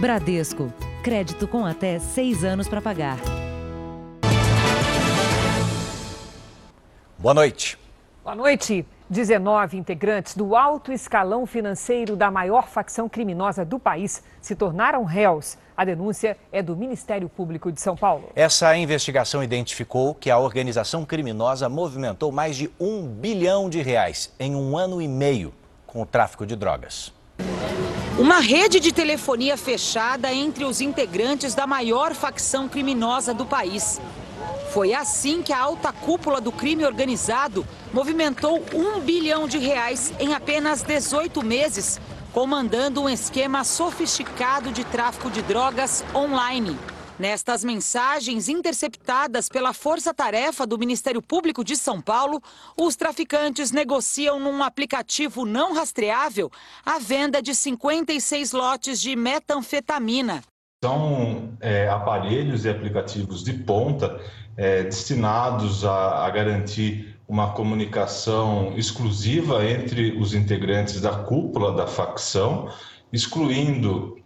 Bradesco. Crédito com até seis anos para pagar. Boa noite. Boa noite. 19 integrantes do alto escalão financeiro da maior facção criminosa do país se tornaram réus. A denúncia é do Ministério Público de São Paulo. Essa investigação identificou que a organização criminosa movimentou mais de um bilhão de reais em um ano e meio com o tráfico de drogas. Uma rede de telefonia fechada entre os integrantes da maior facção criminosa do país. Foi assim que a alta cúpula do crime organizado movimentou um bilhão de reais em apenas 18 meses, comandando um esquema sofisticado de tráfico de drogas online. Nestas mensagens interceptadas pela Força Tarefa do Ministério Público de São Paulo, os traficantes negociam num aplicativo não rastreável a venda de 56 lotes de metanfetamina. São é, aparelhos e aplicativos de ponta é, destinados a, a garantir uma comunicação exclusiva entre os integrantes da cúpula da facção, excluindo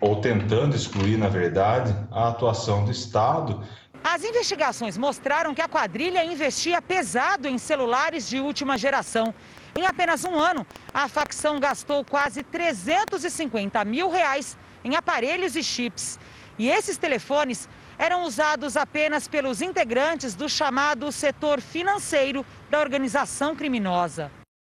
ou tentando excluir, na verdade, a atuação do Estado. As investigações mostraram que a quadrilha investia pesado em celulares de última geração. Em apenas um ano, a facção gastou quase 350 mil reais em aparelhos e chips. E esses telefones eram usados apenas pelos integrantes do chamado setor financeiro da organização criminosa.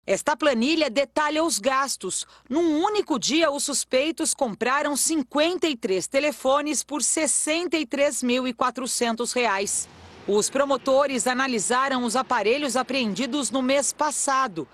Esta planilha detalha os gastos. Num único dia, os suspeitos compraram 53 telefones por R$ 63.400. Os promotores analisaram os aparelhos apreendidos no mês passado.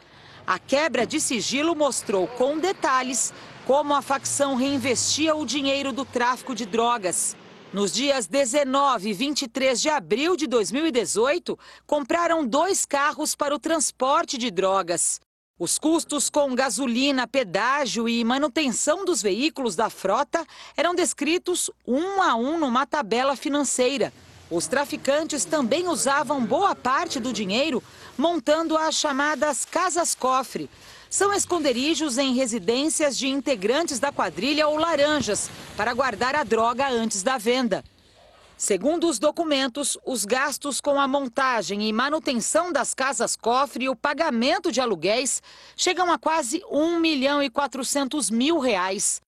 A quebra de sigilo mostrou com detalhes como a facção reinvestia o dinheiro do tráfico de drogas. Nos dias 19 e 23 de abril de 2018, compraram dois carros para o transporte de drogas. Os custos com gasolina, pedágio e manutenção dos veículos da frota eram descritos um a um numa tabela financeira. Os traficantes também usavam boa parte do dinheiro montando as chamadas casas-cofre. São esconderijos em residências de integrantes da quadrilha ou laranjas para guardar a droga antes da venda. Segundo os documentos, os gastos com a montagem e manutenção das casas-cofre e o pagamento de aluguéis chegam a quase 1 milhão e 400 mil reais.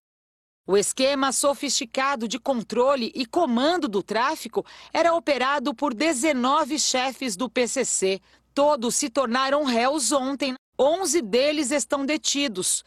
O esquema sofisticado de controle e comando do tráfico era operado por 19 chefes do PCC. Todos se tornaram réus ontem. 11 deles estão detidos.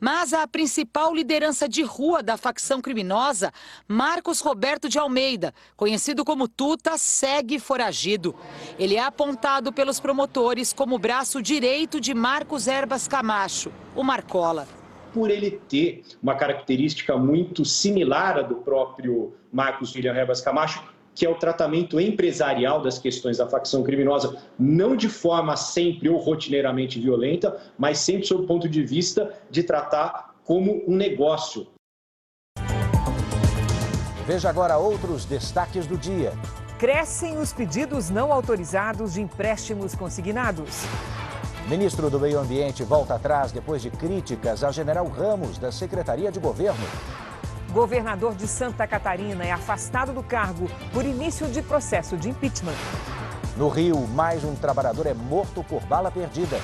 Mas a principal liderança de rua da facção criminosa, Marcos Roberto de Almeida, conhecido como Tuta, segue foragido. Ele é apontado pelos promotores como braço direito de Marcos Erbas Camacho, o Marcola. Por ele ter uma característica muito similar à do próprio Marcos William Erbas Camacho, que é o tratamento empresarial das questões da facção criminosa, não de forma sempre ou rotineiramente violenta, mas sempre sob o ponto de vista de tratar como um negócio. Veja agora outros destaques do dia. Crescem os pedidos não autorizados de empréstimos consignados. Ministro do Meio Ambiente volta atrás depois de críticas a General Ramos da Secretaria de Governo. Governador de Santa Catarina é afastado do cargo por início de processo de impeachment. No Rio, mais um trabalhador é morto por bala perdida.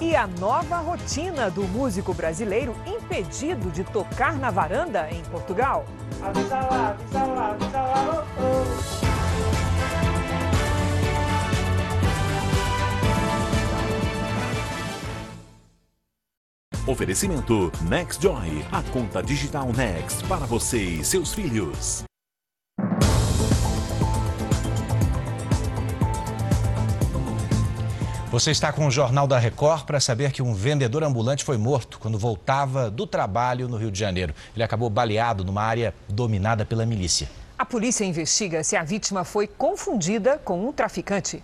E a nova rotina do músico brasileiro impedido de tocar na varanda em Portugal. Avisa lá, avisa lá, avisa lá, oh, oh. Oferecimento NextJoy, a conta digital Next para você e seus filhos. Você está com o Jornal da Record para saber que um vendedor ambulante foi morto quando voltava do trabalho no Rio de Janeiro. Ele acabou baleado numa área dominada pela milícia. A polícia investiga se a vítima foi confundida com um traficante.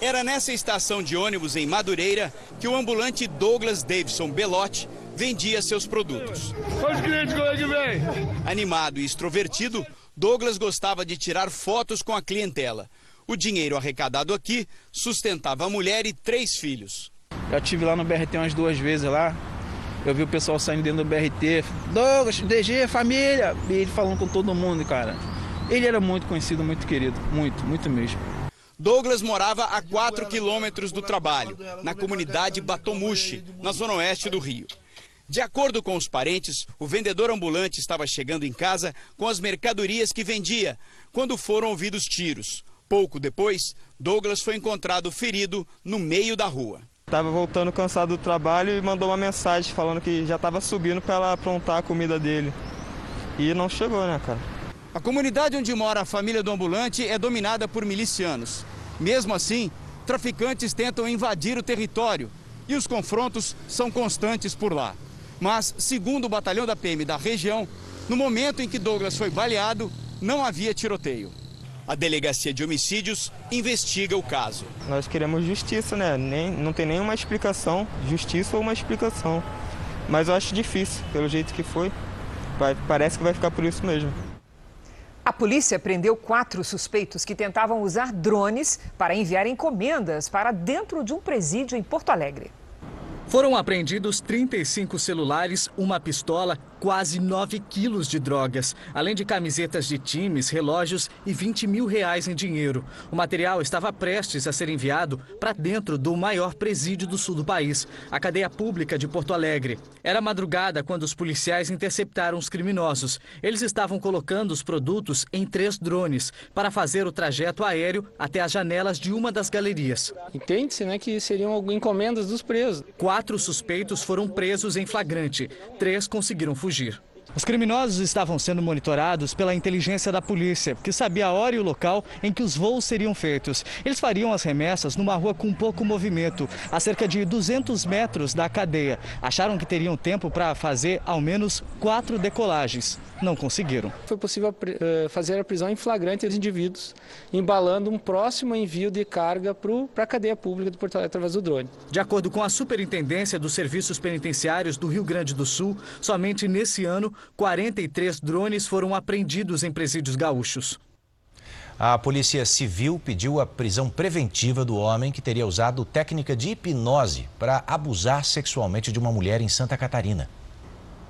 Era nessa estação de ônibus em Madureira que o ambulante Douglas Davidson Belotti vendia seus produtos. Os clientes, como é que vem? Animado e extrovertido, Douglas gostava de tirar fotos com a clientela. O dinheiro arrecadado aqui sustentava a mulher e três filhos. Já tive lá no BRT umas duas vezes lá. Eu vi o pessoal saindo dentro do BRT, Douglas, DG, família, e ele falando com todo mundo, cara. Ele era muito conhecido, muito querido, muito, muito mesmo. Douglas morava a 4 quilômetros do trabalho, na comunidade Batomushi, na zona oeste do Rio. De acordo com os parentes, o vendedor ambulante estava chegando em casa com as mercadorias que vendia, quando foram ouvidos tiros. Pouco depois, Douglas foi encontrado ferido no meio da rua. Estava voltando cansado do trabalho e mandou uma mensagem falando que já estava subindo para ela aprontar a comida dele. E não chegou, né, cara? A comunidade onde mora a família do ambulante é dominada por milicianos. Mesmo assim, traficantes tentam invadir o território e os confrontos são constantes por lá. Mas, segundo o batalhão da PM da região, no momento em que Douglas foi baleado, não havia tiroteio. A delegacia de homicídios investiga o caso. Nós queremos justiça, né? Nem, não tem nenhuma explicação, justiça ou uma explicação. Mas eu acho difícil, pelo jeito que foi. Vai, parece que vai ficar por isso mesmo. A polícia prendeu quatro suspeitos que tentavam usar drones para enviar encomendas para dentro de um presídio em Porto Alegre. Foram apreendidos 35 celulares, uma pistola, quase 9 quilos de drogas, além de camisetas de times, relógios e 20 mil reais em dinheiro. O material estava prestes a ser enviado para dentro do maior presídio do sul do país, a cadeia pública de Porto Alegre. Era madrugada quando os policiais interceptaram os criminosos. Eles estavam colocando os produtos em três drones para fazer o trajeto aéreo até as janelas de uma das galerias. Entende-se né, que seriam encomendas dos presos. Quatro Quatro suspeitos foram presos em flagrante. Três conseguiram fugir fugir. Os criminosos estavam sendo monitorados pela inteligência da polícia, que sabia a hora e o local em que os voos seriam feitos. Eles fariam as remessas numa rua com pouco movimento, a cerca de 200 metros da cadeia. Acharam que teriam tempo para fazer ao menos quatro decolagens. Não conseguiram. Foi possível eh, fazer a prisão em flagrante dos indivíduos, embalando um próximo envio de carga para a cadeia pública do Porto Alegre através do drone. De acordo com a Superintendência dos Serviços Penitenciários do Rio Grande do Sul, somente nesse ano 43 drones foram apreendidos em presídios gaúchos. A Polícia Civil pediu a prisão preventiva do homem que teria usado técnica de hipnose para abusar sexualmente de uma mulher em Santa Catarina.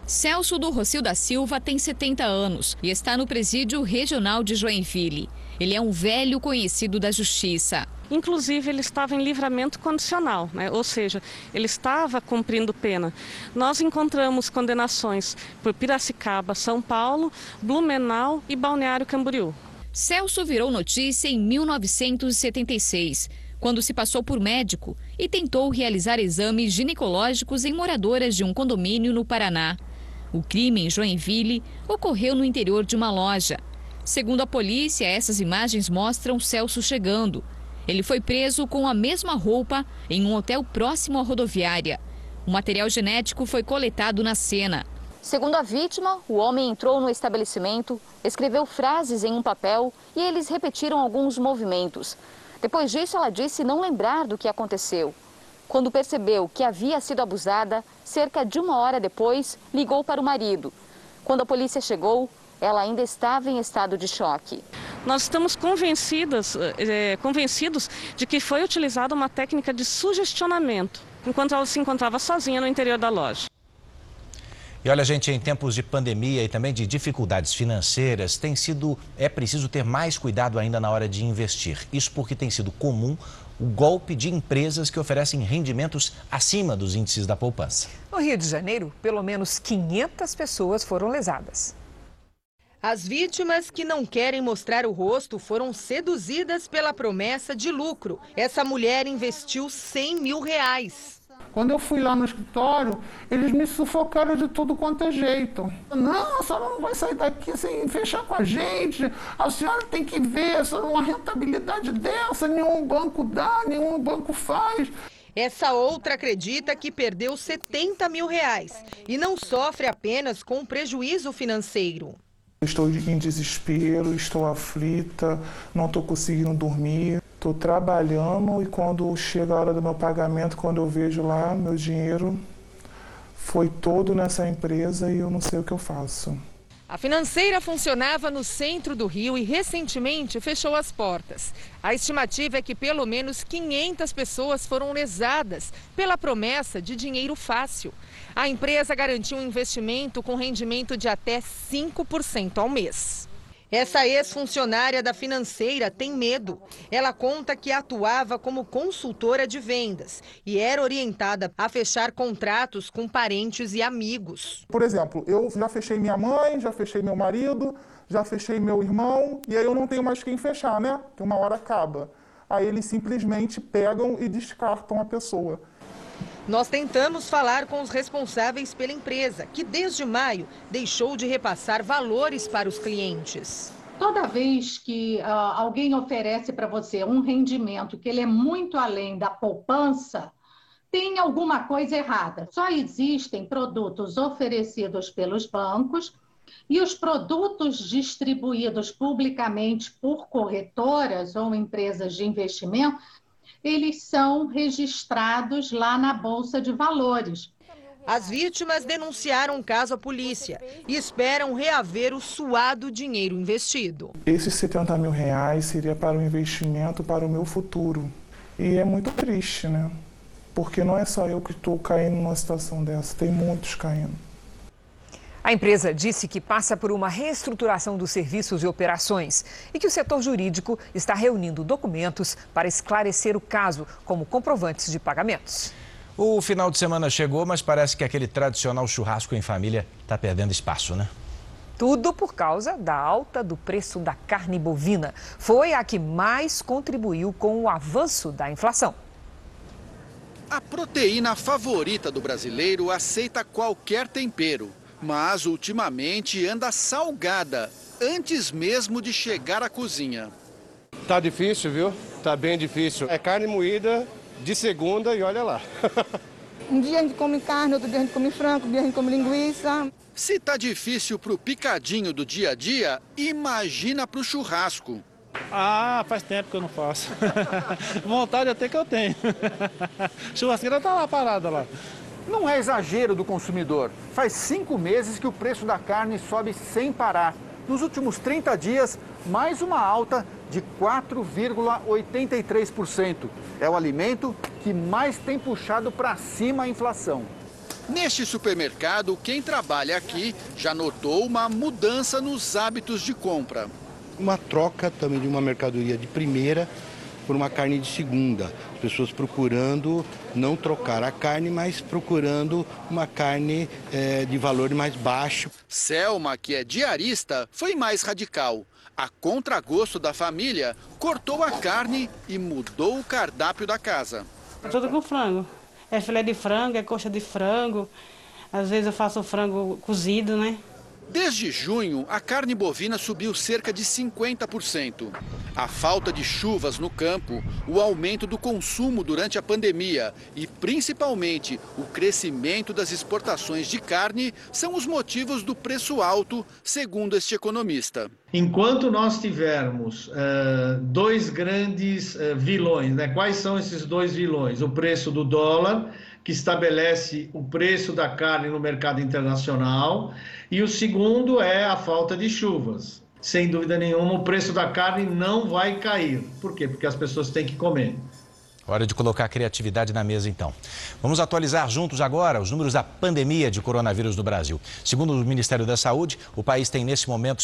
Celso do Rocio da Silva tem 70 anos e está no presídio regional de Joinville. Ele é um velho conhecido da justiça. Inclusive, ele estava em livramento condicional, né? ou seja, ele estava cumprindo pena. Nós encontramos condenações por Piracicaba, São Paulo, Blumenau e Balneário Camboriú. Celso virou notícia em 1976, quando se passou por médico e tentou realizar exames ginecológicos em moradoras de um condomínio no Paraná. O crime em Joinville ocorreu no interior de uma loja. Segundo a polícia, essas imagens mostram Celso chegando. Ele foi preso com a mesma roupa em um hotel próximo à rodoviária. O material genético foi coletado na cena. Segundo a vítima, o homem entrou no estabelecimento, escreveu frases em um papel e eles repetiram alguns movimentos. Depois disso, ela disse não lembrar do que aconteceu. Quando percebeu que havia sido abusada, cerca de uma hora depois, ligou para o marido. Quando a polícia chegou, ela ainda estava em estado de choque. Nós estamos convencidas, é, convencidos de que foi utilizada uma técnica de sugestionamento, enquanto ela se encontrava sozinha no interior da loja. E olha, gente, em tempos de pandemia e também de dificuldades financeiras, tem sido é preciso ter mais cuidado ainda na hora de investir. Isso porque tem sido comum o golpe de empresas que oferecem rendimentos acima dos índices da poupança. No Rio de Janeiro, pelo menos 500 pessoas foram lesadas. As vítimas que não querem mostrar o rosto foram seduzidas pela promessa de lucro. Essa mulher investiu 100 mil reais. Quando eu fui lá no escritório, eles me sufocaram de tudo quanto é jeito. Não, a senhora não vai sair daqui sem fechar com a gente. A senhora tem que ver, uma rentabilidade dessa, nenhum banco dá, nenhum banco faz. Essa outra acredita que perdeu 70 mil reais e não sofre apenas com prejuízo financeiro. Estou em desespero, estou aflita, não estou conseguindo dormir. Estou trabalhando e quando chega a hora do meu pagamento, quando eu vejo lá meu dinheiro foi todo nessa empresa e eu não sei o que eu faço. A financeira funcionava no centro do Rio e recentemente fechou as portas. A estimativa é que pelo menos 500 pessoas foram lesadas pela promessa de dinheiro fácil. A empresa garantiu um investimento com rendimento de até 5% ao mês. Essa ex-funcionária da financeira tem medo. Ela conta que atuava como consultora de vendas e era orientada a fechar contratos com parentes e amigos. Por exemplo, eu já fechei minha mãe, já fechei meu marido, já fechei meu irmão e aí eu não tenho mais quem fechar, né? Que uma hora acaba. Aí eles simplesmente pegam e descartam a pessoa. Nós tentamos falar com os responsáveis pela empresa, que desde maio deixou de repassar valores para os clientes. Toda vez que uh, alguém oferece para você um rendimento que ele é muito além da poupança, tem alguma coisa errada. Só existem produtos oferecidos pelos bancos e os produtos distribuídos publicamente por corretoras ou empresas de investimento eles são registrados lá na Bolsa de Valores. As vítimas denunciaram o caso à polícia e esperam reaver o suado dinheiro investido. Esses 70 mil reais seria para o investimento para o meu futuro. E é muito triste, né? Porque não é só eu que estou caindo numa situação dessa, tem muitos caindo. A empresa disse que passa por uma reestruturação dos serviços e operações e que o setor jurídico está reunindo documentos para esclarecer o caso, como comprovantes de pagamentos. O final de semana chegou, mas parece que aquele tradicional churrasco em família está perdendo espaço, né? Tudo por causa da alta do preço da carne bovina. Foi a que mais contribuiu com o avanço da inflação. A proteína favorita do brasileiro aceita qualquer tempero mas ultimamente anda salgada, antes mesmo de chegar à cozinha. Tá difícil, viu? Tá bem difícil. É carne moída de segunda e olha lá. um dia a gente come carne, outro dia a gente come frango, outro dia a gente come linguiça. Se tá difícil pro picadinho do dia a dia, imagina pro churrasco. Ah, faz tempo que eu não faço. Vontade até que eu tenho. Churrasqueira tá lá parada lá. Não é exagero do consumidor. Faz cinco meses que o preço da carne sobe sem parar. Nos últimos 30 dias, mais uma alta de 4,83%. É o alimento que mais tem puxado para cima a inflação. Neste supermercado, quem trabalha aqui já notou uma mudança nos hábitos de compra. Uma troca também de uma mercadoria de primeira por uma carne de segunda. As pessoas procurando não trocar a carne, mas procurando uma carne é, de valor mais baixo. Selma, que é diarista, foi mais radical. A contragosto da família, cortou a carne e mudou o cardápio da casa. É tudo com frango. É filé de frango, é coxa de frango. Às vezes eu faço frango cozido, né? Desde junho, a carne bovina subiu cerca de 50%. A falta de chuvas no campo, o aumento do consumo durante a pandemia e, principalmente, o crescimento das exportações de carne são os motivos do preço alto, segundo este economista. Enquanto nós tivermos uh, dois grandes uh, vilões, né? quais são esses dois vilões? O preço do dólar que estabelece o preço da carne no mercado internacional, e o segundo é a falta de chuvas. Sem dúvida nenhuma, o preço da carne não vai cair. Por quê? Porque as pessoas têm que comer. Hora de colocar a criatividade na mesa, então. Vamos atualizar juntos agora os números da pandemia de coronavírus no Brasil. Segundo o Ministério da Saúde, o país tem nesse momento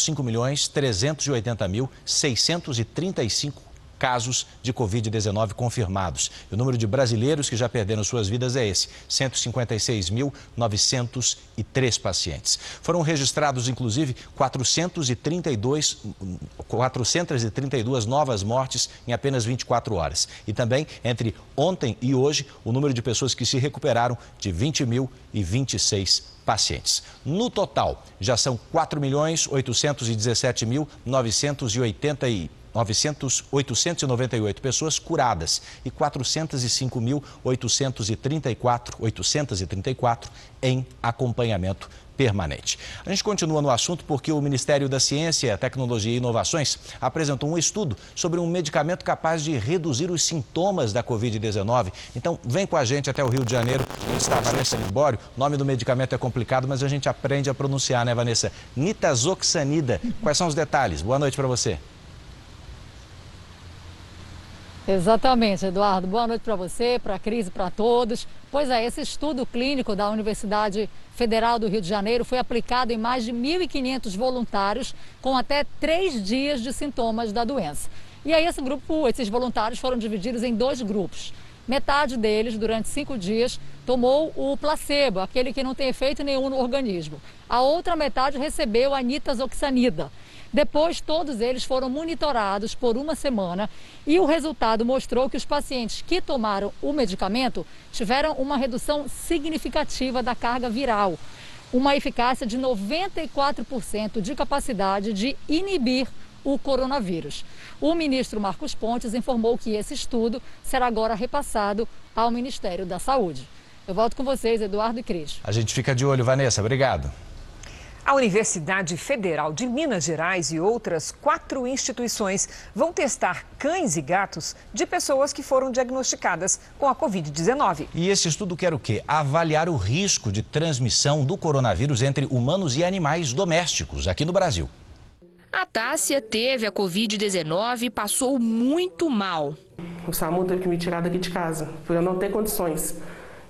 5 milhões 380 mil 635 casos de Covid-19 confirmados. E o número de brasileiros que já perderam suas vidas é esse: 156.903 pacientes. Foram registrados, inclusive, 432, 432 novas mortes em apenas 24 horas. E também, entre ontem e hoje, o número de pessoas que se recuperaram de 20.026 pacientes. No total, já são 4 milhões 817 mil 980 900, 898 pessoas curadas e 405.834 834 em acompanhamento permanente. A gente continua no assunto porque o Ministério da Ciência, Tecnologia e Inovações apresentou um estudo sobre um medicamento capaz de reduzir os sintomas da Covid-19. Então, vem com a gente até o Rio de Janeiro, está a Vanessa Libório. O nome do medicamento é complicado, mas a gente aprende a pronunciar, né, Vanessa? Nitazoxanida. Quais são os detalhes? Boa noite para você. Exatamente, Eduardo. Boa noite para você, para a Cris e para todos. Pois é, esse estudo clínico da Universidade Federal do Rio de Janeiro foi aplicado em mais de 1.500 voluntários com até três dias de sintomas da doença. E aí esse grupo, esses voluntários foram divididos em dois grupos. Metade deles, durante cinco dias, tomou o placebo, aquele que não tem efeito nenhum no organismo. A outra metade recebeu a nitazoxanida. Depois, todos eles foram monitorados por uma semana e o resultado mostrou que os pacientes que tomaram o medicamento tiveram uma redução significativa da carga viral, uma eficácia de 94% de capacidade de inibir o coronavírus. O ministro Marcos Pontes informou que esse estudo será agora repassado ao Ministério da Saúde. Eu volto com vocês, Eduardo e Cris. A gente fica de olho, Vanessa. Obrigado. A Universidade Federal de Minas Gerais e outras quatro instituições vão testar cães e gatos de pessoas que foram diagnosticadas com a Covid-19. E esse estudo quer o quê? Avaliar o risco de transmissão do coronavírus entre humanos e animais domésticos aqui no Brasil. A Tássia teve a Covid-19 e passou muito mal. O SAMU teve que me tirar daqui de casa, por eu não ter condições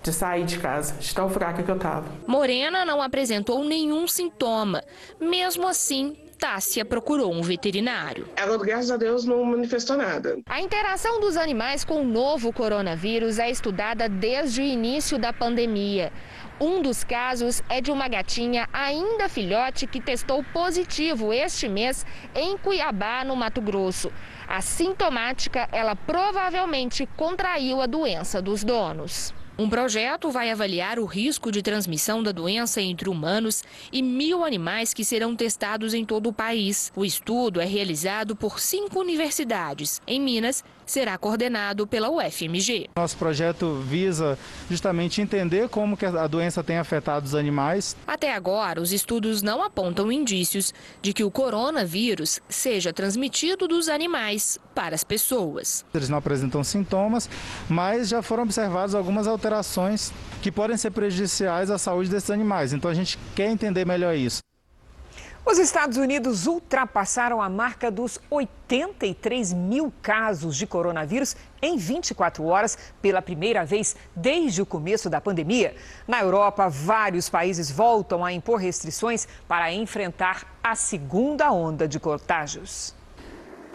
de sair de casa, de tão fraca que eu estava. Morena não apresentou nenhum sintoma. Mesmo assim, Tássia procurou um veterinário. Ela, graças a Deus, não manifestou nada. A interação dos animais com o novo coronavírus é estudada desde o início da pandemia. Um dos casos é de uma gatinha ainda filhote que testou positivo este mês em Cuiabá, no Mato Grosso. Assintomática, ela provavelmente contraiu a doença dos donos. Um projeto vai avaliar o risco de transmissão da doença entre humanos e mil animais que serão testados em todo o país. O estudo é realizado por cinco universidades. Em Minas, será coordenado pela UFMG. Nosso projeto visa justamente entender como que a doença tem afetado os animais. Até agora, os estudos não apontam indícios de que o coronavírus seja transmitido dos animais para as pessoas. Eles não apresentam sintomas, mas já foram observadas algumas alterações que podem ser prejudiciais à saúde desses animais. Então a gente quer entender melhor isso. Os Estados Unidos ultrapassaram a marca dos 83 mil casos de coronavírus em 24 horas, pela primeira vez desde o começo da pandemia. Na Europa, vários países voltam a impor restrições para enfrentar a segunda onda de contágios.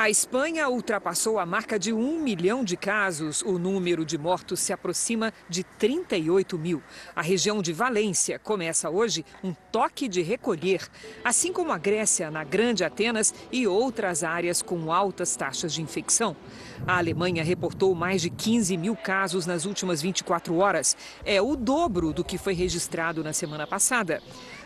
A Espanha ultrapassou a marca de um milhão de casos. O número de mortos se aproxima de 38 mil. A região de Valência começa hoje um toque de recolher, assim como a Grécia, na Grande Atenas e outras áreas com altas taxas de infecção. A Alemanha reportou mais de 15 mil casos nas últimas 24 horas. É o dobro do que foi registrado na semana passada.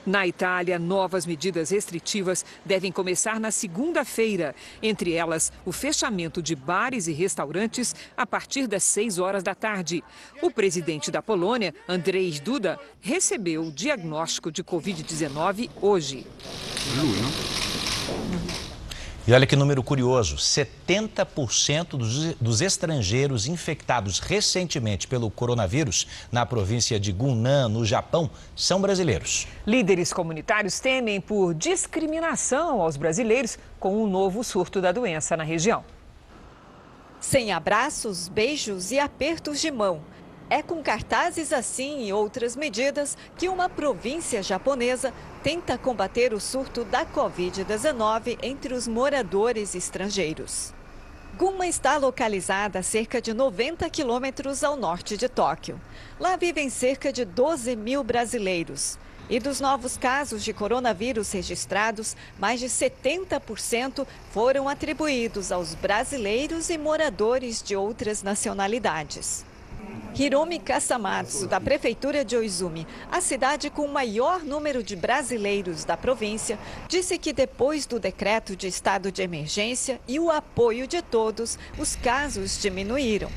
Na Itália, novas medidas restritivas devem começar na segunda-feira. Entre elas, o fechamento de bares e restaurantes a partir das 6 horas da tarde. O presidente da Polônia, Andrzej Duda, recebeu o diagnóstico de Covid-19 hoje. E olha que número curioso: 70% dos, dos, estrangeiros infectados recentemente pelo coronavírus na província de Gunan, no Japão, são brasileiros. Líderes comunitários temem por discriminação aos brasileiros com o um novo surto da doença na região. Sem abraços, beijos e apertos de mão. É com cartazes assim e outras medidas que uma província japonesa tenta combater o surto da Covid-19 entre os moradores estrangeiros. Guma está localizada a cerca de 90 quilômetros ao norte de Tóquio. Lá vivem cerca de 12 mil brasileiros. E dos novos casos de coronavírus registrados, mais de 70% foram atribuídos aos brasileiros e moradores de outras nacionalidades. Hiromi Kasamatsu, da Prefeitura de Oizumi, a cidade com o maior número de brasileiros da província, disse que depois do decreto de estado de emergência e o apoio de todos, os casos diminuíram.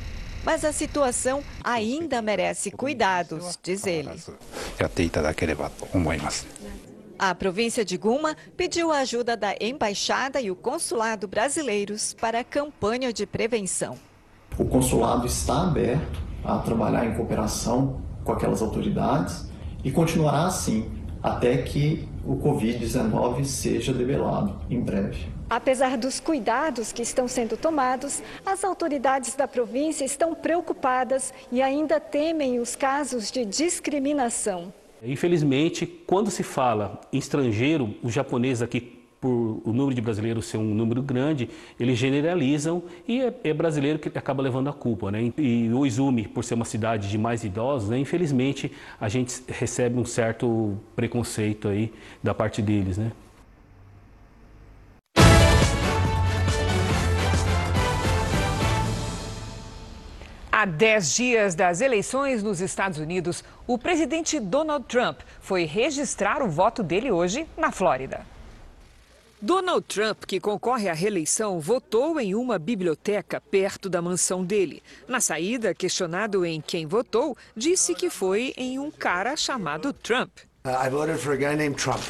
Mas a situação ainda merece cuidados, diz ele. A província de Guma pediu a ajuda da embaixada e o consulado brasileiros para a campanha de prevenção. O consulado está aberto a trabalhar em cooperação com aquelas autoridades e continuará assim até que o Covid-19 seja debelado em breve. Apesar dos cuidados que estão sendo tomados, as autoridades da província estão preocupadas e ainda temem os casos de discriminação. Infelizmente, quando se fala em estrangeiro, os japoneses aqui por o número de brasileiros ser um número grande, eles generalizam e é, é brasileiro que acaba levando a culpa. Né? E o Izumi, por ser uma cidade de mais idosos, né, infelizmente a gente recebe um certo preconceito aí da parte deles. Né? Há 10 dias das eleições nos Estados Unidos, o presidente Donald Trump foi registrar o voto dele hoje na Flórida. Donald Trump, que concorre à reeleição, votou em uma biblioteca perto da mansão dele. Na saída, questionado em quem votou, disse que foi em um cara chamado Trump. Uh, I voted for a guy named Trump.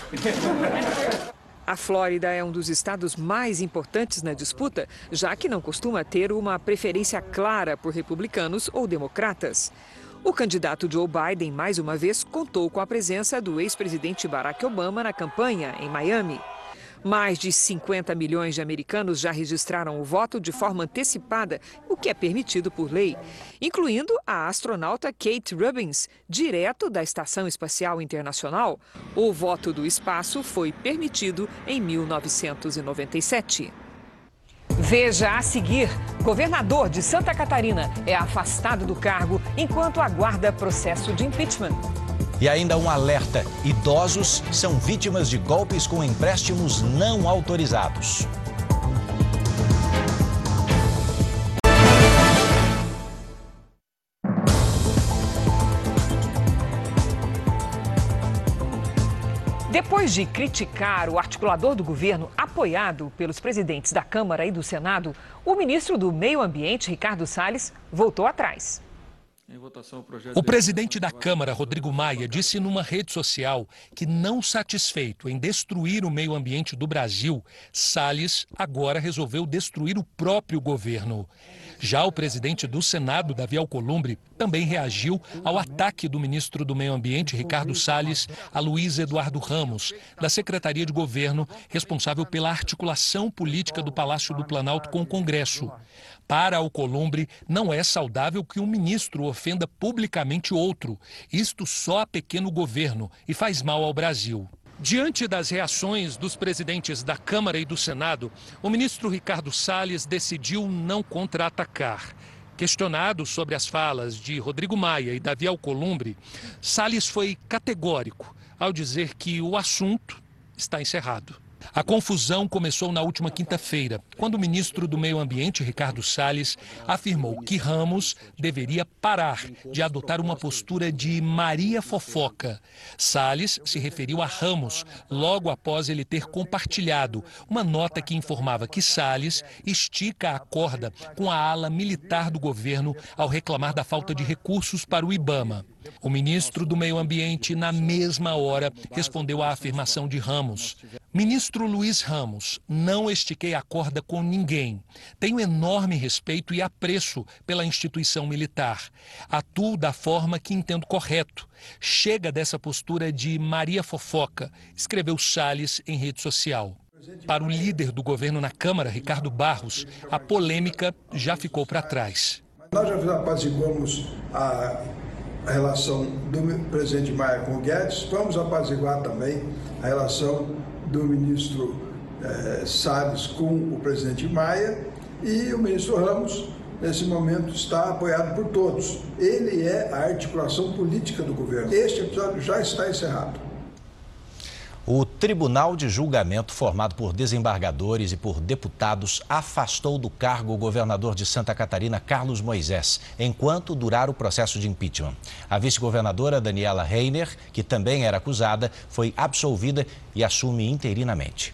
A Flórida é um dos estados mais importantes na disputa, já que não costuma ter uma preferência clara por republicanos ou democratas. O candidato Joe Biden, mais uma vez, contou com a presença do ex-presidente Barack Obama na campanha em Miami. Mais de 50 milhões de americanos já registraram o voto de forma antecipada, o que é permitido por lei, incluindo a astronauta Kate Rubins, direto da Estação Espacial Internacional. O voto do espaço foi permitido em 1997. Veja a seguir: governador de Santa Catarina é afastado do cargo enquanto aguarda processo de impeachment. E ainda um alerta: idosos são vítimas de golpes com empréstimos não autorizados. Depois de criticar o articulador do governo, apoiado pelos presidentes da Câmara e do Senado, o ministro do Meio Ambiente, Ricardo Salles, voltou atrás. O presidente da Câmara, Rodrigo Maia, disse numa rede social que, não satisfeito em destruir o meio ambiente do Brasil, Salles agora resolveu destruir o próprio governo. Já o presidente do Senado, Davi Alcolumbre, também reagiu ao ataque do ministro do Meio Ambiente, Ricardo Salles, a Luiz Eduardo Ramos, da Secretaria de Governo, responsável pela articulação política do Palácio do Planalto com o Congresso. Para Alcolumbre, não é saudável que um ministro ofenda publicamente outro, isto só a pequeno governo, e faz mal ao Brasil. Diante das reações dos presidentes da Câmara e do Senado, o ministro Ricardo Salles decidiu não contra-atacar. Questionado sobre as falas de Rodrigo Maia e Davi Alcolumbre, Salles foi categórico ao dizer que o assunto está encerrado. A confusão começou na última quinta-feira, quando o ministro do Meio Ambiente, Ricardo Salles, afirmou que Ramos deveria parar de adotar uma postura de Maria Fofoca. Salles se referiu a Ramos logo após ele ter compartilhado uma nota que informava que Salles estica a corda com a ala militar do governo ao reclamar da falta de recursos para o Ibama. O ministro do Meio Ambiente, na mesma hora, respondeu à afirmação de Ramos. Ministro Luiz Ramos, não estiquei a corda com ninguém. Tenho enorme respeito e apreço pela instituição militar. Atuo da forma que entendo correto. Chega dessa postura de Maria Fofoca, escreveu Salles em rede social. Para o líder do governo na Câmara, Ricardo Barros, a polêmica já ficou para trás. Nós já apaziguamos a relação do presidente Maia com o Guedes, vamos apaziguar também a relação do ministro eh, Salles com o presidente Maia e o ministro Ramos, nesse momento, está apoiado por todos. Ele é a articulação política do governo. Este episódio já está encerrado. O Tribunal de Julgamento, formado por desembargadores e por deputados, afastou do cargo o governador de Santa Catarina, Carlos Moisés, enquanto durar o processo de impeachment. A vice-governadora Daniela Reiner, que também era acusada, foi absolvida e assume interinamente.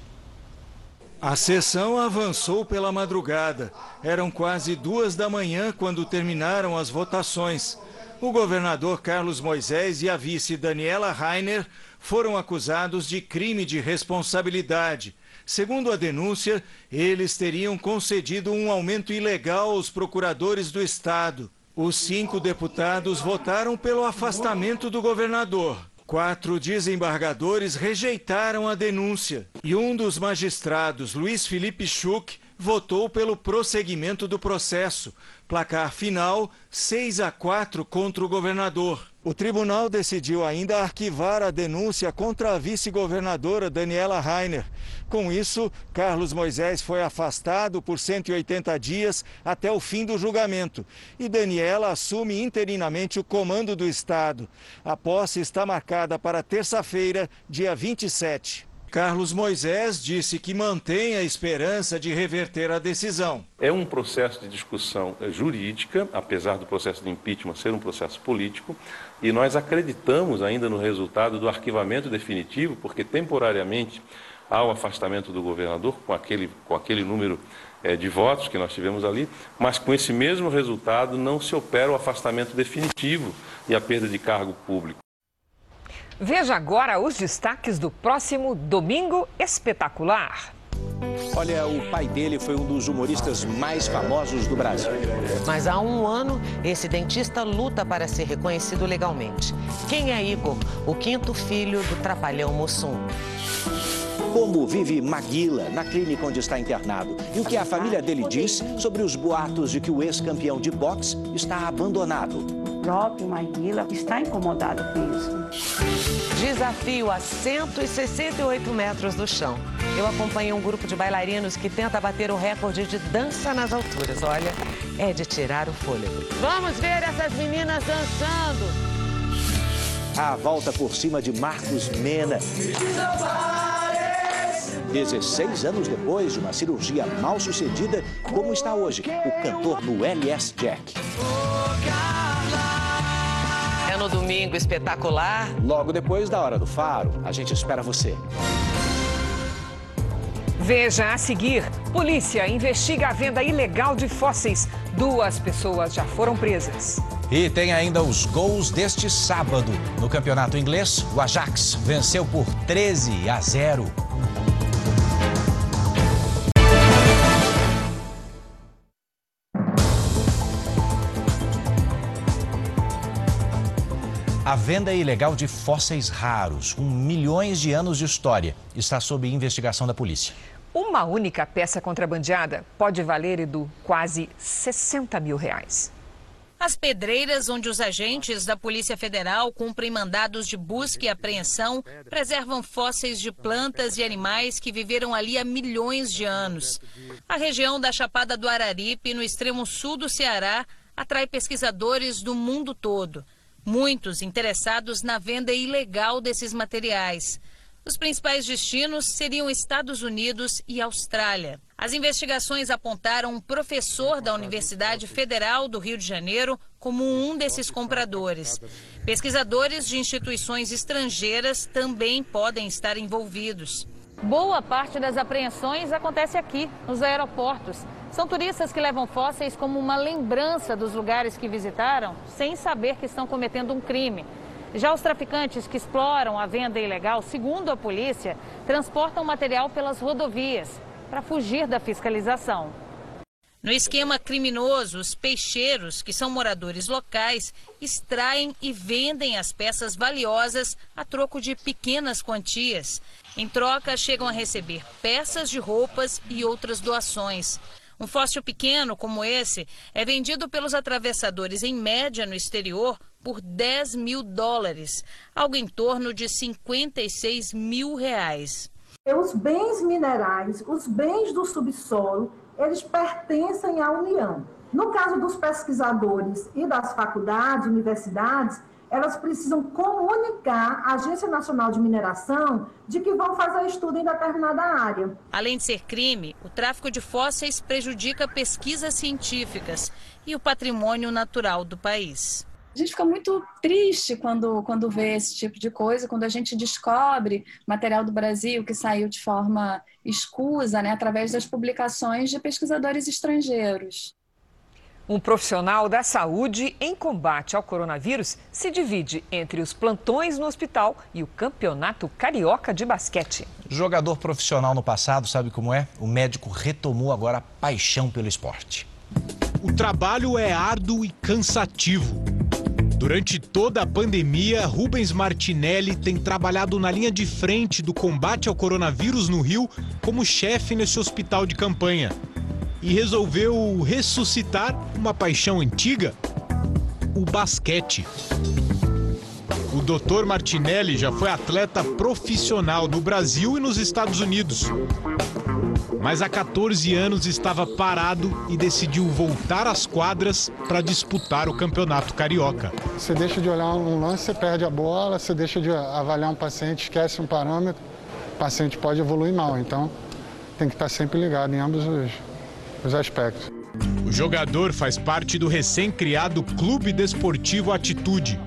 A sessão avançou pela madrugada. Eram quase duas da manhã quando terminaram as votações. O governador Carlos Moisés e a vice Daniela Rainer foram acusados de crime de responsabilidade. Segundo a denúncia, eles teriam concedido um aumento ilegal aos procuradores do Estado. Os cinco deputados votaram pelo afastamento do governador. Quatro desembargadores rejeitaram a denúncia e um dos magistrados, Luiz Felipe Schuch, votou pelo prosseguimento do processo. Placar final 6 a 4 contra o governador. O tribunal decidiu ainda arquivar a denúncia contra a vice-governadora Daniela Rainer. Com isso, Carlos Moisés foi afastado por 180 dias até o fim do julgamento. E Daniela assume interinamente o comando do Estado. A posse está marcada para terça-feira, dia 27. Carlos Moisés disse que mantém a esperança de reverter a decisão. É um processo de discussão jurídica, apesar do processo de impeachment ser um processo político, e nós acreditamos ainda no resultado do arquivamento definitivo, porque temporariamente há o afastamento do governador com aquele, com aquele número é, de votos que nós tivemos ali, mas com esse mesmo resultado não se opera o afastamento definitivo e a perda de cargo público. Veja agora os destaques do próximo Domingo Espetacular. Olha, o pai dele foi um dos humoristas mais famosos do Brasil. Mas há um ano, esse dentista luta para ser reconhecido legalmente. Quem é Igor, o quinto filho do trapalhão Mussum? Como vive Maguila na clínica onde está internado e o que a família dele diz sobre os boatos de que o ex-campeão de boxe está abandonado próprio Maguila está incomodado com isso. Desafio a 168 metros do chão. Eu acompanhei um grupo de bailarinos que tenta bater o recorde de dança nas alturas. Olha, é de tirar o fôlego. Vamos ver essas meninas dançando. A volta por cima de Marcos Mena. 16 anos depois de uma cirurgia mal sucedida, como está hoje o cantor no LS Jack no domingo espetacular. Logo depois da Hora do Faro, a gente espera você. Veja a seguir: polícia investiga a venda ilegal de fósseis. Duas pessoas já foram presas. E tem ainda os gols deste sábado. No campeonato inglês, o Ajax venceu por 13 a 0. A venda ilegal de fósseis raros, com milhões de anos de história, está sob investigação da polícia. Uma única peça contrabandeada pode valer, Edu, quase 60 mil reais. As pedreiras onde os agentes da Polícia Federal cumprem mandados de busca e apreensão preservam fósseis de plantas e animais que viveram ali há milhões de anos. A região da Chapada do Araripe, no extremo sul do Ceará, atrai pesquisadores do mundo todo. Muitos interessados na venda ilegal desses materiais. Os principais destinos seriam Estados Unidos e Austrália. As investigações apontaram um professor da Universidade Federal do Rio de Janeiro como um desses compradores. Pesquisadores de instituições estrangeiras também podem estar envolvidos. Boa parte das apreensões acontece aqui, nos aeroportos. São turistas que levam fósseis como uma lembrança dos lugares que visitaram, sem saber que estão cometendo um crime. Já os traficantes que exploram a venda ilegal, segundo a polícia, transportam material pelas rodovias para fugir da fiscalização. No esquema criminoso, os peixeiros, que são moradores locais, extraem e vendem as peças valiosas a troco de pequenas quantias. Em troca, chegam a receber peças de roupas e outras doações. Um fóssil pequeno como esse é vendido pelos atravessadores em média no exterior por 10 mil dólares, algo em torno de 56 mil reais. Os bens minerais, os bens do subsolo, eles pertencem à União. No caso dos pesquisadores e das faculdades, universidades, elas precisam comunicar à Agência Nacional de Mineração de que vão fazer estudo em determinada área. Além de ser crime, o tráfico de fósseis prejudica pesquisas científicas e o patrimônio natural do país. A gente fica muito triste quando, quando vê esse tipo de coisa, quando a gente descobre material do Brasil que saiu de forma escusa, né, através das publicações de pesquisadores estrangeiros. Um profissional da saúde em combate ao coronavírus se divide entre os plantões no hospital e o campeonato carioca de basquete. Jogador profissional no passado, sabe como é? O médico retomou agora a paixão pelo esporte. O trabalho é árduo e cansativo. Durante toda a pandemia, Rubens Martinelli tem trabalhado na linha de frente do combate ao coronavírus no Rio como chefe nesse hospital de campanha. E resolveu ressuscitar uma paixão antiga: o basquete. O Dr. Martinelli já foi atleta profissional no Brasil e nos Estados Unidos. Mas há 14 anos estava parado e decidiu voltar às quadras para disputar o Campeonato Carioca. Você deixa de olhar um lance, você perde a bola, você deixa de avaliar um paciente, esquece um parâmetro, o paciente pode evoluir mal. Então, tem que estar sempre ligado em ambos os, os aspectos. O jogador faz parte do recém-criado Clube Desportivo Atitude,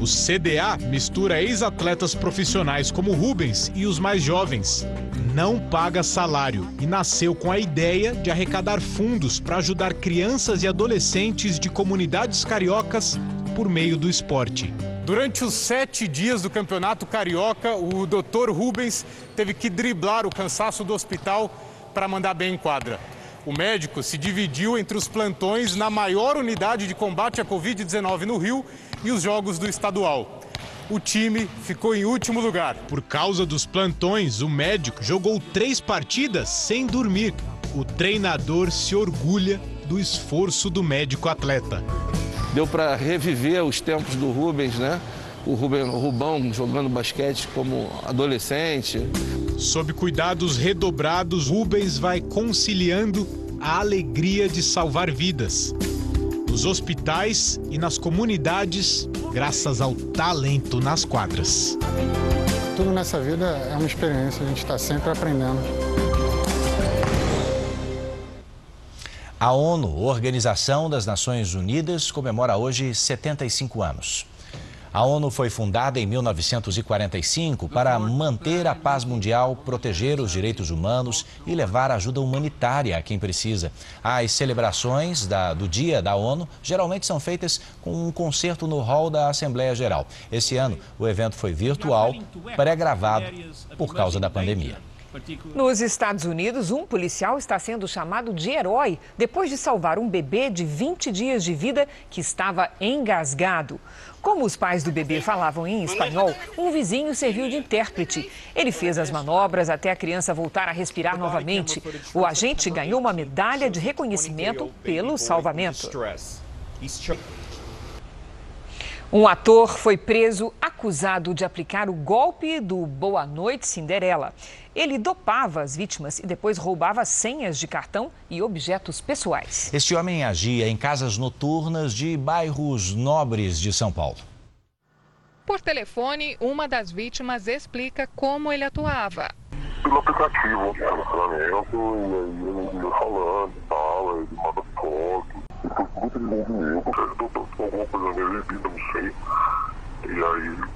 o CDA mistura ex-atletas profissionais como Rubens e os mais jovens. Não paga salário e nasceu com a ideia de arrecadar fundos para ajudar crianças e adolescentes de comunidades cariocas por meio do esporte. Durante os sete dias do Campeonato Carioca, o Dr. Rubens teve que driblar o cansaço do hospital para mandar bem em quadra. O médico se dividiu entre os plantões na maior unidade de combate à Covid-19 no Rio e os jogos do estadual. O time ficou em último lugar. Por causa dos plantões, o médico jogou três partidas sem dormir. O treinador se orgulha do esforço do médico atleta. Deu para reviver os tempos do Rubens, né? O, Rubão jogando basquete como adolescente. Sob cuidados redobrados, Rubens vai conciliando a alegria de salvar vidas nos hospitais e nas comunidades, graças ao talento nas quadras. Tudo nessa vida é uma experiência, a gente está sempre aprendendo. A ONU, Organização das Nações Unidas, comemora hoje 75 anos. A ONU foi fundada em 1945 para manter a paz mundial, proteger os direitos humanos e levar ajuda humanitária a quem precisa. As celebrações da, do Dia da ONU geralmente são feitas com um concerto no hall da Assembleia Geral. Esse ano, o evento foi virtual, pré-gravado por causa da pandemia. Nos Estados Unidos, um policial está sendo chamado de herói depois de salvar um bebê de 20 dias de vida que estava engasgado. Como os pais do bebê falavam em espanhol, um vizinho serviu de intérprete. Ele fez as manobras até a criança voltar a respirar novamente. O agente ganhou uma medalha de reconhecimento pelo salvamento. Um ator foi preso acusado de aplicar o golpe do Boa Noite Cinderela. Ele dopava as vítimas e depois roubava senhas de cartão e objetos pessoais. Este homem agia em casas noturnas de bairros nobres de São Paulo. Por telefone, uma das vítimas explica como ele atuava. Pelo aplicativo, relacionamento, e aí ele ia falando e tal, ele manda. Foi muito alguma coisa nele, bebida, não sei. E aí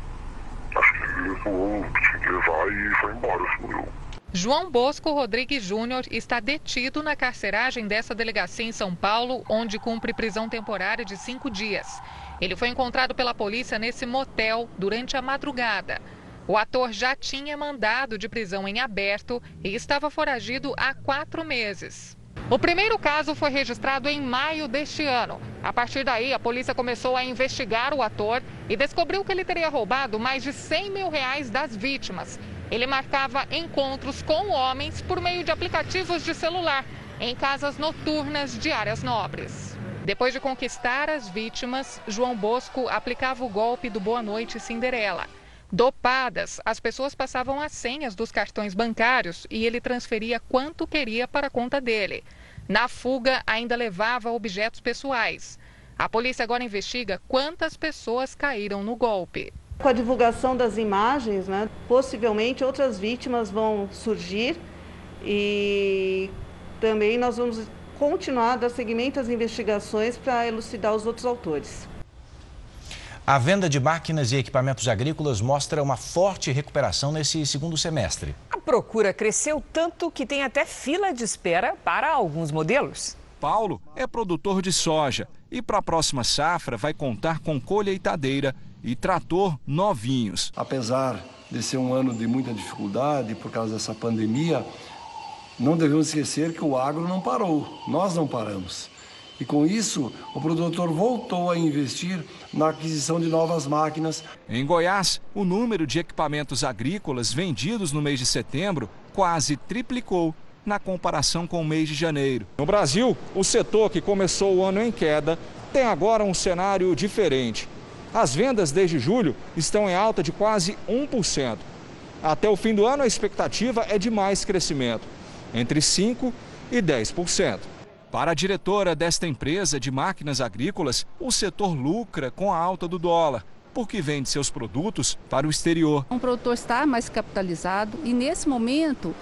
acho que ele tinha que levar e foi embora, sumiu. João Bosco Rodrigues Júnior está detido na carceragem dessa delegacia em São Paulo, onde cumpre prisão temporária de cinco dias. Ele foi encontrado pela polícia nesse motel durante a madrugada. O ator já tinha mandado de prisão em aberto e estava foragido há quatro meses. O primeiro caso foi registrado em maio deste ano. A partir daí, a polícia começou a investigar o ator e descobriu que ele teria roubado mais de 100 mil reais das vítimas. Ele marcava encontros com homens por meio de aplicativos de celular em casas noturnas de áreas nobres. Depois de conquistar as vítimas, João Bosco aplicava o golpe do Boa Noite Cinderela. Dopadas, as pessoas passavam as senhas dos cartões bancários e ele transferia quanto queria para a conta dele. Na fuga, ainda levava objetos pessoais. A polícia agora investiga quantas pessoas caíram no golpe. Com a divulgação das imagens, né, possivelmente outras vítimas vão surgir e também nós vamos continuar a dar seguimento às investigações para elucidar os outros autores. A venda de máquinas e equipamentos agrícolas mostra uma forte recuperação nesse segundo semestre. A procura cresceu tanto que tem até fila de espera para alguns modelos. Paulo é produtor de soja e para a próxima safra vai contar com colheitadeira e trator novinhos. Apesar de ser um ano de muita dificuldade por causa dessa pandemia, não devemos esquecer que o agro não parou, nós não paramos. E com isso, o produtor voltou a investir na aquisição de novas máquinas. Em Goiás, o número de equipamentos agrícolas vendidos no mês de setembro quase triplicou na comparação com o mês de janeiro. No Brasil, o setor que começou o ano em queda tem agora um cenário diferente. As vendas desde julho estão em alta de quase 1%. Até o fim do ano, a expectativa é de mais crescimento, entre 5% e 10%. Para a diretora desta empresa de máquinas agrícolas, o setor lucra com a alta do dólar, porque vende seus produtos para o exterior. Um produtor está mais capitalizado e, nesse momento,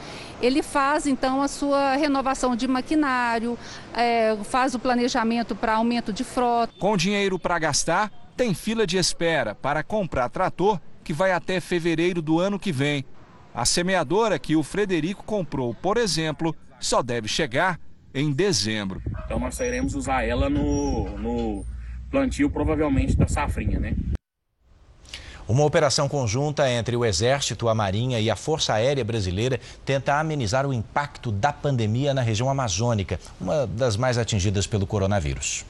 ele faz então a sua renovação de maquinário, é, faz o planejamento para aumento de frota. Com dinheiro para gastar, tem fila de espera para comprar trator que vai até fevereiro do ano que vem. A semeadora que o Frederico comprou, por exemplo, só deve chegar em dezembro. Então nós iremos usar ela no, no plantio provavelmente da safrinha, né? Uma operação conjunta entre o Exército, a Marinha e a Força Aérea Brasileira tenta amenizar o impacto da pandemia na região amazônica, uma das mais atingidas pelo coronavírus.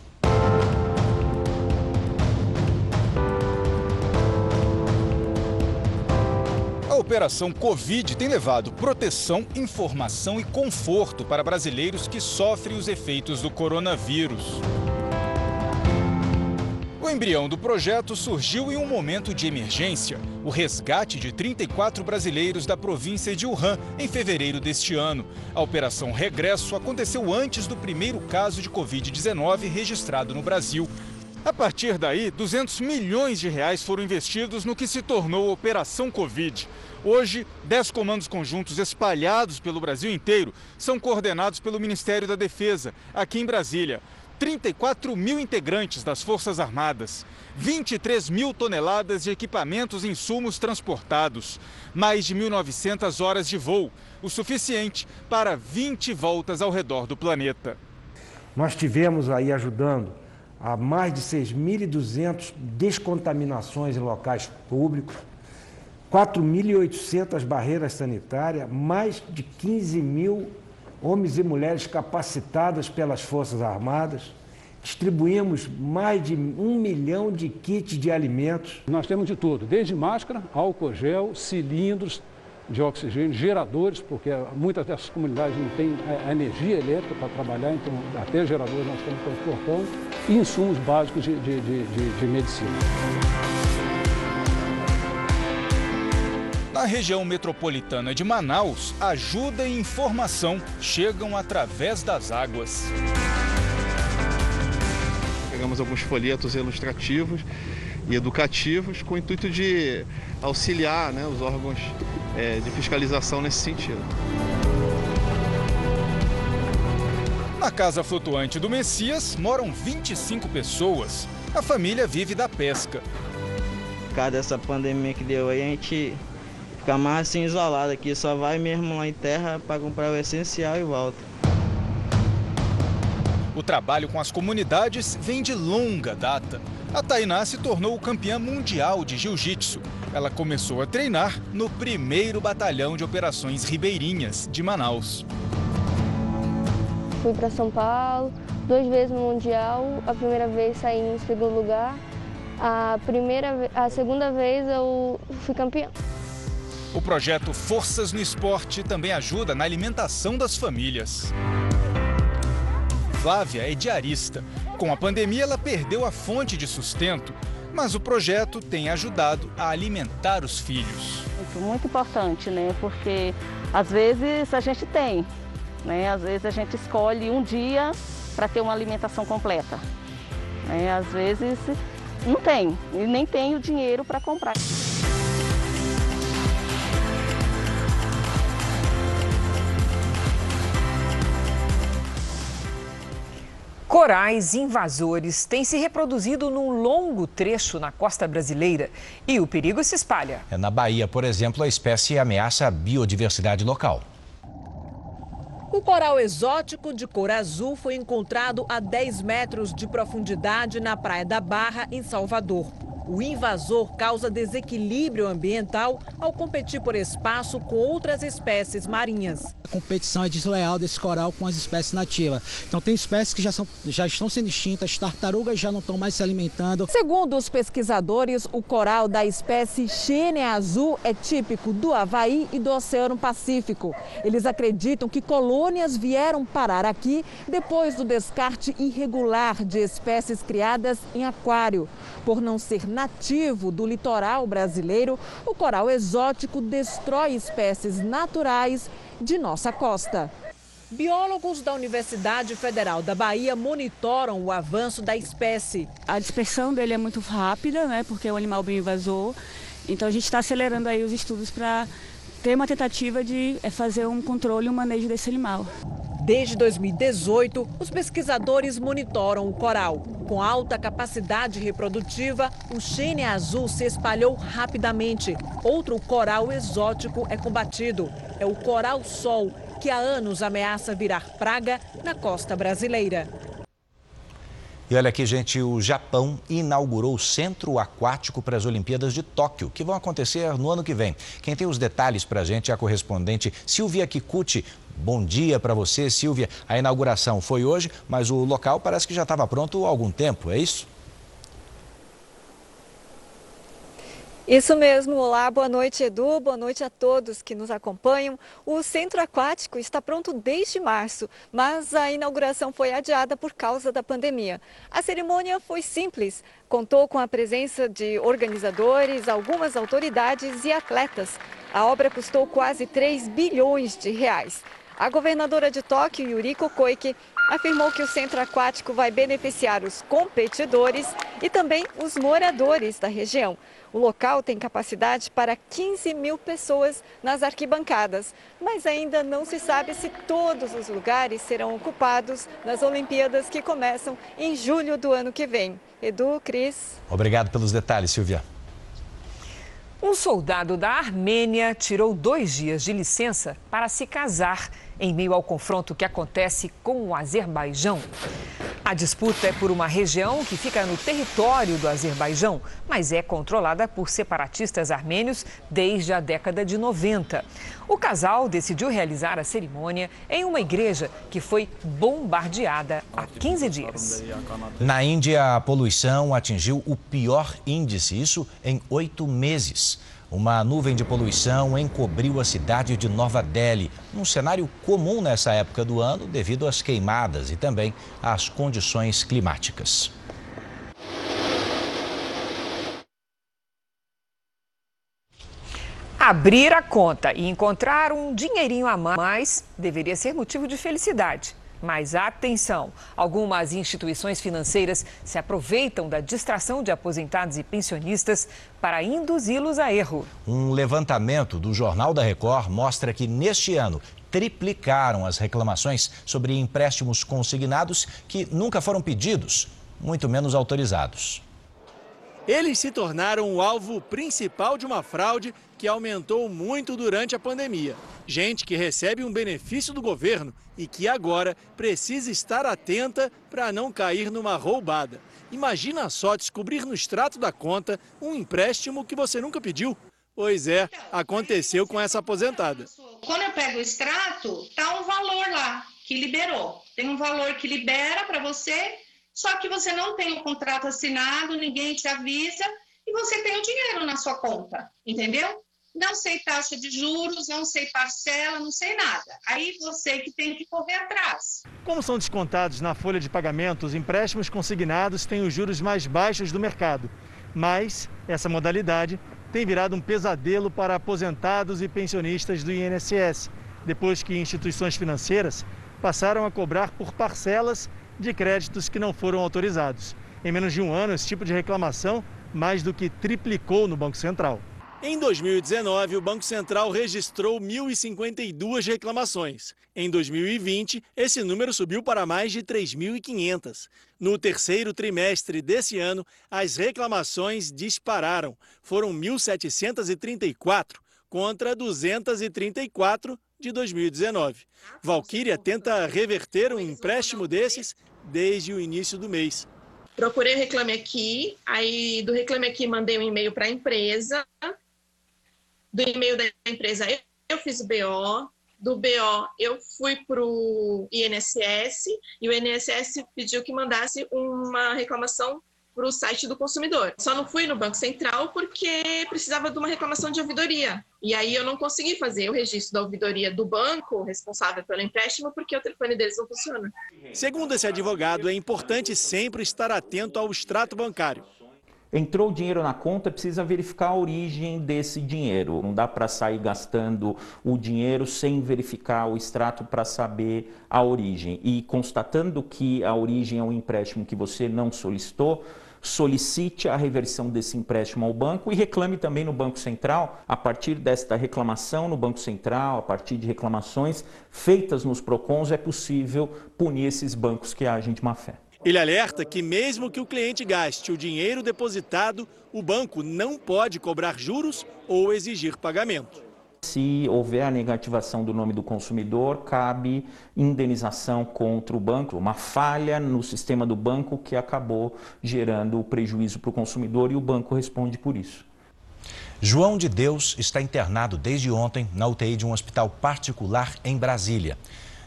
Operação Covid tem levado proteção, informação e conforto para brasileiros que sofrem os efeitos do coronavírus. O embrião do projeto surgiu em um momento de emergência, o resgate de 34 brasileiros da província de Wuhan em fevereiro deste ano. A operação Regresso aconteceu antes do primeiro caso de Covid-19 registrado no Brasil. A partir daí, 200 milhões de reais foram investidos no que se tornou Operação Covid. Hoje, 10 comandos conjuntos espalhados pelo Brasil inteiro são coordenados pelo Ministério da Defesa, aqui em Brasília. 34 mil integrantes das Forças Armadas, 23 mil toneladas de equipamentos e insumos transportados, mais de 1.900 horas de voo, o suficiente para 20 voltas ao redor do planeta. Nós tivemos aí ajudando a mais de 6.200 descontaminações em locais públicos, 4.800 barreiras sanitárias, mais de 15 mil homens e mulheres capacitadas pelas Forças Armadas. Distribuímos mais de um milhão de kits de alimentos. Nós temos de tudo, desde máscara, álcool gel, cilindros de oxigênio, geradores, porque muitas dessas comunidades não têm a energia elétrica para trabalhar, então até geradores nós estamos transportando, e insumos básicos de, de, de, de medicina. Na região metropolitana de Manaus, ajuda e informação chegam através das águas. Pegamos alguns folhetos ilustrativos e educativos com o intuito de auxiliar né, os órgãos é, de fiscalização nesse sentido. Na casa flutuante do Messias moram 25 pessoas. A família vive da pesca. Por causa dessa pandemia que deu aí, a gente fica mais assim isolado aqui, só vai mesmo lá em terra para comprar o essencial e volta. O trabalho com as comunidades vem de longa data. A Tainá se tornou campeã mundial de jiu-jitsu. Ela começou a treinar no primeiro batalhão de operações ribeirinhas de Manaus. Fui para São Paulo, duas vezes no Mundial. A primeira vez saí em segundo lugar. A, primeira, a segunda vez eu fui campeã. O projeto Forças no Esporte também ajuda na alimentação das famílias. Flávia é diarista. Com a pandemia, ela perdeu a fonte de sustento, mas o projeto tem ajudado a alimentar os filhos. Muito importante, né? Porque às vezes a gente tem, né? Às vezes a gente escolhe um dia para ter uma alimentação completa. Né? Às vezes não tem e nem tem o dinheiro para comprar. Corais invasores têm se reproduzido num longo trecho na costa brasileira e o perigo se espalha. É, na Bahia, por exemplo, a espécie ameaça a biodiversidade local. Um coral exótico de cor azul foi encontrado a 10 metros de profundidade na Praia da Barra, em Salvador. O invasor causa desequilíbrio ambiental ao competir por espaço com outras espécies marinhas. A competição é desleal desse coral com as espécies nativas. Então tem espécies que já, são, já estão sendo extintas, tartarugas já não estão mais se alimentando. Segundo os pesquisadores, o coral da espécie Xênia azul é típico do Havaí e do Oceano Pacífico. Eles acreditam que colônias vieram parar aqui depois do descarte irregular de espécies criadas em aquário. Por não ser nativo do litoral brasileiro, o coral exótico destrói espécies naturais de nossa costa. Biólogos da Universidade Federal da Bahia monitoram o avanço da espécie. A dispersão dele é muito rápida, né, porque é um animal bem invasor. Então a gente está acelerando aí os estudos para ter uma tentativa de é, fazer um controle e um manejo desse animal. Desde 2018, os pesquisadores monitoram o coral. Com alta capacidade reprodutiva, o chêne azul se espalhou rapidamente. Outro coral exótico é combatido. É o coral-sol, que há anos ameaça virar praga na costa brasileira. E olha aqui, gente, o Japão inaugurou o Centro Aquático para as Olimpíadas de Tóquio, que vão acontecer no ano que vem. Quem tem os detalhes para a gente é a correspondente Silvia Kikuchi. Bom dia para você, Silvia. A inauguração foi hoje, mas o local parece que já estava pronto há algum tempo, é isso? Isso mesmo. Olá, boa noite, Edu. Boa noite a todos que nos acompanham. O centro aquático está pronto desde março, mas a inauguração foi adiada por causa da pandemia. A cerimônia foi simples, contou com a presença de organizadores, algumas autoridades e atletas. A obra custou quase 3 bilhões de reais. A governadora de Tóquio, Yuriko Koike, afirmou que o centro aquático vai beneficiar os competidores e também os moradores da região. O local tem capacidade para 15 mil pessoas nas arquibancadas, mas ainda não se sabe se todos os lugares serão ocupados nas Olimpíadas que começam em julho do ano que vem. Edu, Cris. Obrigado pelos detalhes, Silvia. Um soldado da Armênia tirou dois dias de licença para se casar em meio ao confronto que acontece com o Azerbaijão. A disputa é por uma região que fica no território do Azerbaijão, mas é controlada por separatistas armênios desde a década de 90. O casal decidiu realizar a cerimônia em uma igreja que foi bombardeada há 15 dias. Na Índia, a poluição atingiu o pior índice, isso em oito meses. Uma nuvem de poluição encobriu a cidade de Nova Delhi, um cenário comum nessa época do ano devido às queimadas e também às condições climáticas. Abrir a conta e encontrar um dinheirinho a mais deveria ser motivo de felicidade. Mas atenção! Algumas instituições financeiras se aproveitam da distração de aposentados e pensionistas para induzi-los a erro. Um levantamento do Jornal da Record mostra que neste ano triplicaram as reclamações sobre empréstimos consignados que nunca foram pedidos, muito menos autorizados. Eles se tornaram o alvo principal de uma fraude que aumentou muito durante a pandemia. Gente que recebe um benefício do governo e que agora precisa estar atenta para não cair numa roubada. Imagina só descobrir no extrato da conta um empréstimo que você nunca pediu. Pois é, aconteceu com essa aposentada. Quando eu pego o extrato, tá um valor lá que liberou. Tem um valor que libera para você só que você não tem o contrato assinado, ninguém te avisa e você tem o dinheiro na sua conta, entendeu? Não sei taxa de juros, não sei parcela, não sei nada. Aí você que tem que correr atrás. Como são descontados na folha de pagamento, os empréstimos consignados têm os juros mais baixos do mercado. Mas essa modalidade tem virado um pesadelo para aposentados e pensionistas do INSS, depois que instituições financeiras passaram a cobrar por parcelas de créditos que não foram autorizados. Em menos de um ano, esse tipo de reclamação mais do que triplicou no Banco Central. Em 2019, o Banco Central registrou 1.052 reclamações. Em 2020, esse número subiu para mais de 3.500. No terceiro trimestre desse ano, as reclamações dispararam. Foram 1.734 contra 234 de 2019. Valquíria tenta reverter um empréstimo desses desde o início do mês. procurei o Reclame Aqui, aí do Reclame Aqui mandei um e-mail para a empresa, do e-mail da empresa eu, eu fiz o BO, do BO eu fui para o INSS e o INSS pediu que mandasse uma reclamação para o site do consumidor. Só não fui no Banco Central porque precisava de uma reclamação de ouvidoria. E aí eu não consegui fazer o registro da ouvidoria do banco responsável pelo empréstimo porque o telefone deles não funciona. Segundo esse advogado, é importante sempre estar atento ao extrato bancário. Entrou dinheiro na conta, precisa verificar a origem desse dinheiro. Não dá para sair gastando o dinheiro sem verificar o extrato para saber a origem. E constatando que a origem é um empréstimo que você não solicitou, solicite a reversão desse empréstimo ao banco e reclame também no Banco Central. A partir desta reclamação no Banco Central, a partir de reclamações feitas nos PROCONs, é possível punir esses bancos que agem de má fé. Ele alerta que, mesmo que o cliente gaste o dinheiro depositado, o banco não pode cobrar juros ou exigir pagamento. Se houver a negativação do nome do consumidor, cabe indenização contra o banco, uma falha no sistema do banco que acabou gerando o prejuízo para o consumidor e o banco responde por isso. João de Deus está internado desde ontem na UTI de um hospital particular em Brasília.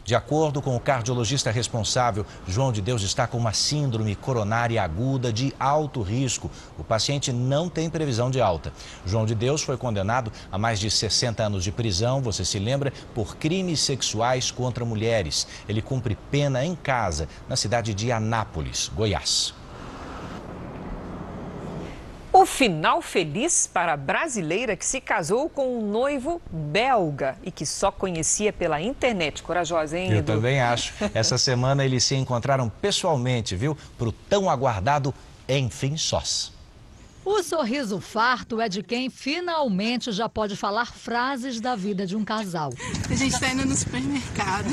De acordo com o cardiologista responsável, João de Deus está com uma síndrome coronária aguda de alto risco. O paciente não tem previsão de alta. João de Deus foi condenado a mais de 60 anos de prisão, você se lembra, por crimes sexuais contra mulheres. Ele cumpre pena em casa, na cidade de Anápolis, Goiás. O final feliz para a brasileira que se casou com um noivo belga e que só conhecia pela internet. Corajosa, hein, Eu Edu? também acho. Essa semana eles se encontraram pessoalmente, viu? Para o tão aguardado Enfim Sós. O sorriso farto é de quem finalmente já pode falar frases da vida de um casal. A gente está indo no supermercado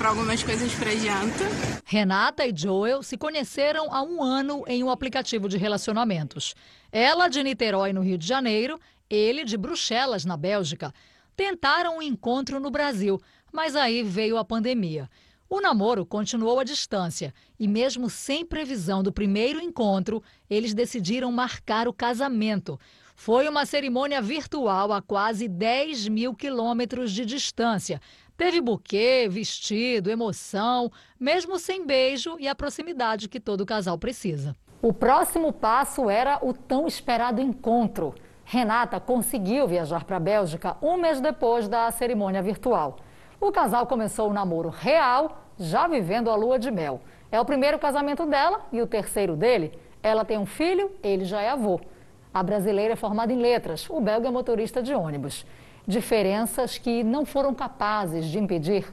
comprar algumas coisas para janta. Renata e Joel se conheceram há um ano em um aplicativo de relacionamentos. Ela de Niterói, no Rio de Janeiro, ele de Bruxelas, na Bélgica. Tentaram um encontro no Brasil, mas aí veio a pandemia. O namoro continuou à distância e, mesmo sem previsão do primeiro encontro, eles decidiram marcar o casamento. Foi uma cerimônia virtual a quase 10 mil quilômetros de distância. Teve buquê, vestido, emoção, mesmo sem beijo e a proximidade que todo casal precisa. O próximo passo era o tão esperado encontro. Renata conseguiu viajar para a Bélgica um mês depois da cerimônia virtual. O casal começou o namoro real, já vivendo a lua de mel. É o primeiro casamento dela e o terceiro dele. Ela tem um filho, ele já é avô. A brasileira é formada em letras, o belga é motorista de ônibus. Diferenças que não foram capazes de impedir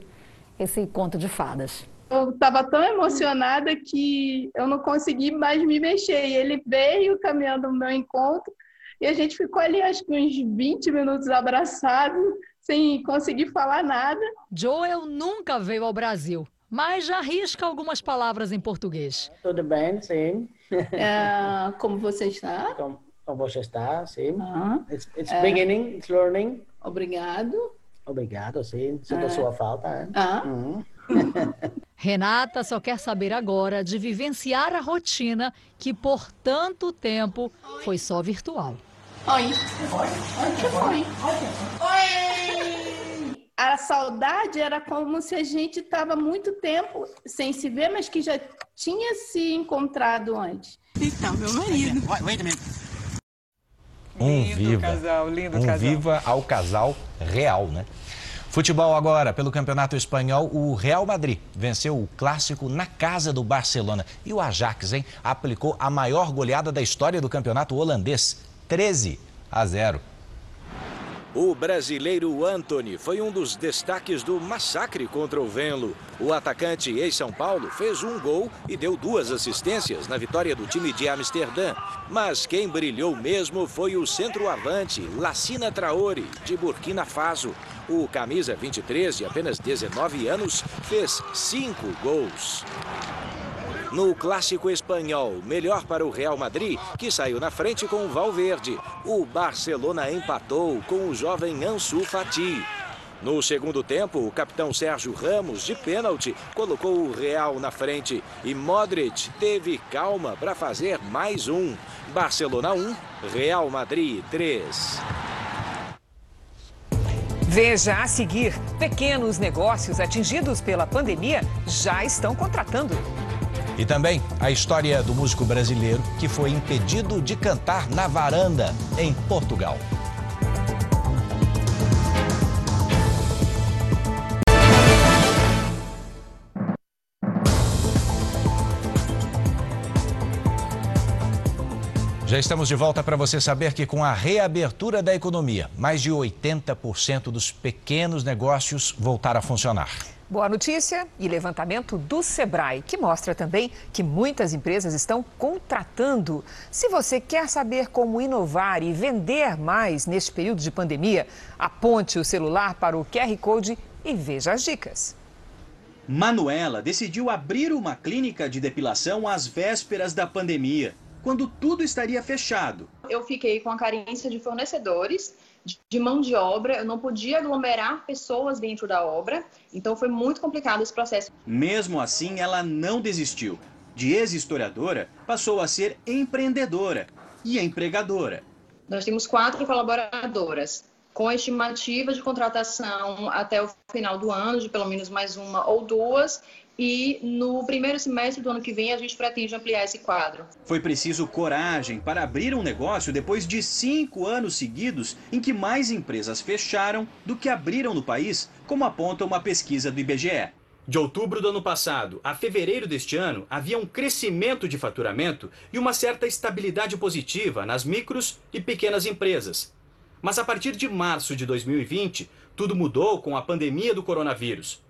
esse conto de fadas. Eu estava tão emocionada que eu não consegui mais me mexer. E ele veio caminhando no meu encontro e a gente ficou ali acho que uns 20 minutos abraçados, sem conseguir falar nada. Joel nunca veio ao Brasil, mas já arrisca algumas palavras em português. Tudo bem, sim. É, como você está? Como, como você está, sim. Ah, It's, it's é. beginning, it's learning. Obrigado. Obrigado, sim. Sinto Ah. sua falta. hein? Ah. Uhum. Renata só quer saber agora de vivenciar a rotina que por tanto tempo foi só virtual. Oi. Oi, que foi? Oi! A saudade era como se a gente estava muito tempo sem se ver, mas que já tinha se encontrado antes. Então, meu marido. Um Lindo viva. casal, lindo um casal. viva ao casal real, né? Futebol agora, pelo Campeonato Espanhol, o Real Madrid venceu o clássico na casa do Barcelona. E o Ajax, hein, aplicou a maior goleada da história do campeonato holandês, 13 a 0. O brasileiro Anthony foi um dos destaques do massacre contra o Venlo. O atacante ex-São Paulo fez um gol e deu duas assistências na vitória do time de Amsterdã. Mas quem brilhou mesmo foi o centroavante Lacina Traore, de Burkina Faso. O camisa 23, de apenas 19 anos, fez cinco gols. No clássico espanhol, melhor para o Real Madrid, que saiu na frente com o Valverde. O Barcelona empatou com o jovem Ansu Fati. No segundo tempo, o capitão Sérgio Ramos, de pênalti, colocou o Real na frente e Modric teve calma para fazer mais um. Barcelona 1, Real Madrid 3. Veja a seguir: pequenos negócios atingidos pela pandemia já estão contratando. E também a história do músico brasileiro que foi impedido de cantar na varanda em Portugal. Já estamos de volta para você saber que com a reabertura da economia, mais de 80% dos pequenos negócios voltaram a funcionar. Boa notícia e levantamento do Sebrae, que mostra também que muitas empresas estão contratando. Se você quer saber como inovar e vender mais neste período de pandemia, aponte o celular para o QR Code e veja as dicas. Manuela decidiu abrir uma clínica de depilação às vésperas da pandemia quando tudo estaria fechado. Eu fiquei com a carência de fornecedores, de mão de obra, eu não podia aglomerar pessoas dentro da obra, então foi muito complicado esse processo. Mesmo assim, ela não desistiu. De ex-historiadora, passou a ser empreendedora e empregadora. Nós temos quatro colaboradoras, com estimativa de contratação até o final do ano, de pelo menos mais uma ou duas, e no primeiro semestre do ano que vem a gente pretende ampliar esse quadro. Foi preciso coragem para abrir um negócio depois de cinco anos seguidos em que mais empresas fecharam do que abriram no país, como aponta uma pesquisa do IBGE. De outubro do ano passado a fevereiro deste ano, havia um crescimento de faturamento e uma certa estabilidade positiva nas micros e pequenas empresas. Mas a partir de março de 2020, tudo mudou com a pandemia do coronavírus.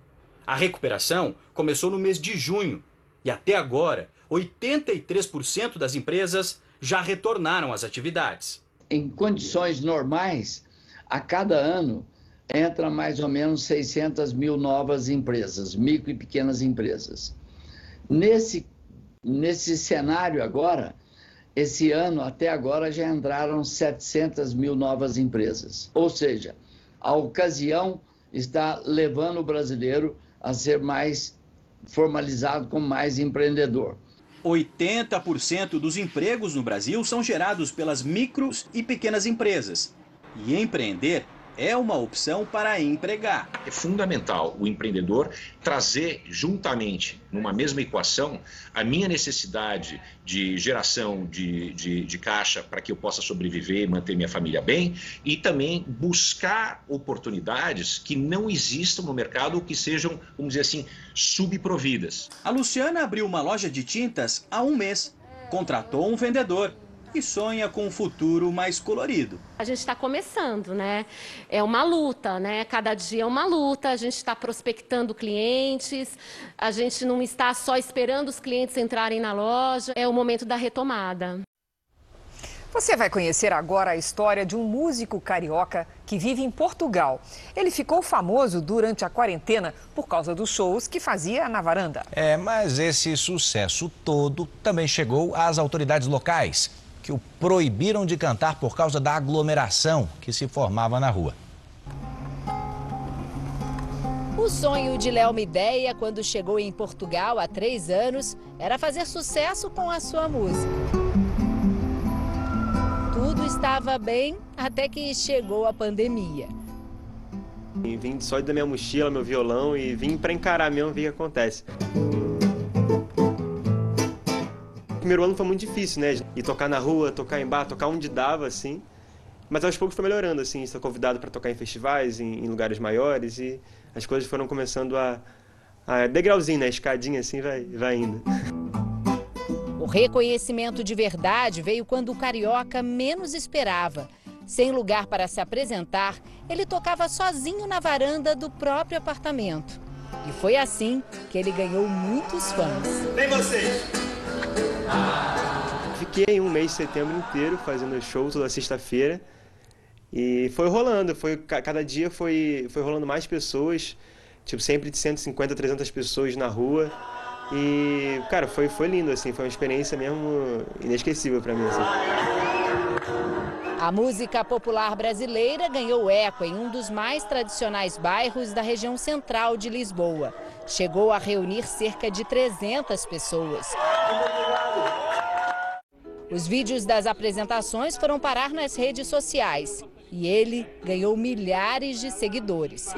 A recuperação começou no mês de junho e até agora 83% das empresas já retornaram às atividades. Em condições normais, a cada ano entra mais ou menos 600 mil novas empresas, micro e pequenas empresas. Nesse, nesse cenário agora, esse ano até agora já entraram 700 mil novas empresas. Ou seja, a ocasião está levando o brasileiro a ser mais formalizado como mais empreendedor. 80% dos empregos no Brasil são gerados pelas micros e pequenas empresas. E empreender é uma opção para empregar. É fundamental o empreendedor trazer juntamente, numa mesma equação, a minha necessidade de geração de, de, de caixa para que eu possa sobreviver e manter minha família bem, e também buscar oportunidades que não existam no mercado ou que sejam, vamos dizer assim, subprovidas. A Luciana abriu uma loja de tintas há um mês. Contratou um vendedor e sonha com um futuro mais colorido. A gente está começando, né? É uma luta, né? Cada dia é uma luta. A gente está prospectando clientes, a gente não está só esperando os clientes entrarem na loja. É o momento da retomada. Você vai conhecer agora a história de um músico carioca que vive em Portugal. Ele ficou famoso durante a quarentena por causa dos shows que fazia na varanda. É, mas esse sucesso todo também chegou às autoridades locais que o proibiram de cantar por causa da aglomeração que se formava na rua. O sonho de Léo Mideia, quando chegou em Portugal há três anos, era fazer sucesso com a sua música. Tudo estava bem até que chegou a pandemia. E vim só da minha mochila, meu violão e vim para encarar mesmo o que acontece primeiro ano foi muito difícil, né? E tocar na rua, tocar em bar, tocar onde dava, assim. Mas aos poucos foi melhorando, assim. Estou convidado para tocar em festivais, em, em, lugares maiores e as coisas foram começando a, a degrauzinho, né? Escadinha, assim, vai, vai indo. O reconhecimento de verdade veio quando o carioca menos esperava. Sem lugar para se apresentar, ele tocava sozinho na varanda do próprio apartamento. E foi assim que ele ganhou muitos fãs. Vem vocês! Fiquei um mês de setembro inteiro fazendo show toda sexta-feira. E foi rolando, foi cada dia foi, foi rolando mais pessoas, tipo sempre de 150 a 300 pessoas na rua. E, cara, foi, foi lindo, assim, foi uma experiência mesmo inesquecível para mim, assim. A música popular brasileira ganhou eco em um dos mais tradicionais bairros da região central de Lisboa. Chegou a reunir cerca de 300 pessoas. Os vídeos das apresentações foram parar nas redes sociais e ele ganhou milhares de seguidores.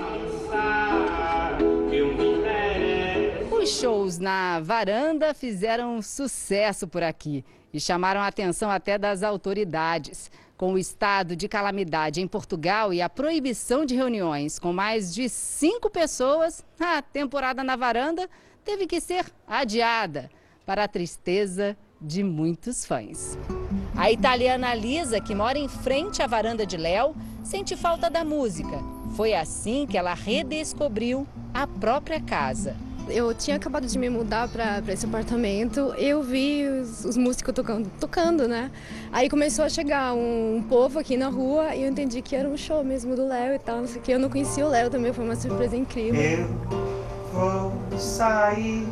Os shows na varanda fizeram sucesso por aqui e chamaram a atenção até das autoridades. Com o estado de calamidade em Portugal e a proibição de reuniões com mais de cinco pessoas, a temporada na varanda teve que ser adiada, para a tristeza de muitos fãs. A italiana Lisa, que mora em frente à varanda de Léo, sente falta da música. Foi assim que ela redescobriu a própria casa. Eu tinha acabado de me mudar para esse apartamento, eu vi os, os, músicos tocando, tocando, né? Aí começou a chegar um, um, povo aqui na rua e eu entendi que era um show mesmo do Léo e tal, não sei o que. Eu não conhecia o Léo também, foi uma surpresa incrível. Eu vou sair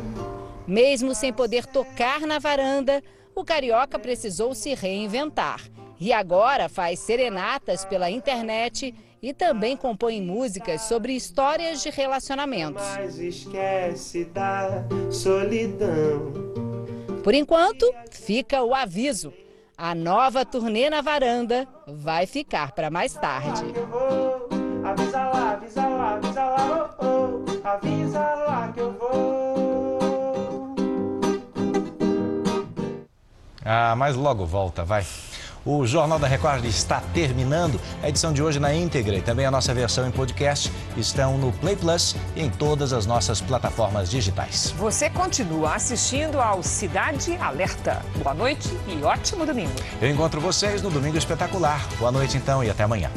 mesmo sem poder tocar na varanda, o carioca precisou se reinventar. E agora faz serenatas pela internet e também compõe músicas sobre histórias de relacionamentos. Mas esquece da solidão. Por enquanto, fica o aviso. A nova turnê na varanda vai ficar para mais tarde. Avisa lá, avisa lá, avisa lá, oh, oh, avisa lá que eu vou. Ah, mas logo volta, vai. O Jornal da Record está terminando. A edição de hoje na íntegra e também a nossa versão em podcast estão no Play Plus e em todas as nossas plataformas digitais. Você continua assistindo ao Cidade Alerta. Boa noite e ótimo domingo. Eu encontro vocês no Domingo Espetacular. Boa noite então e até amanhã.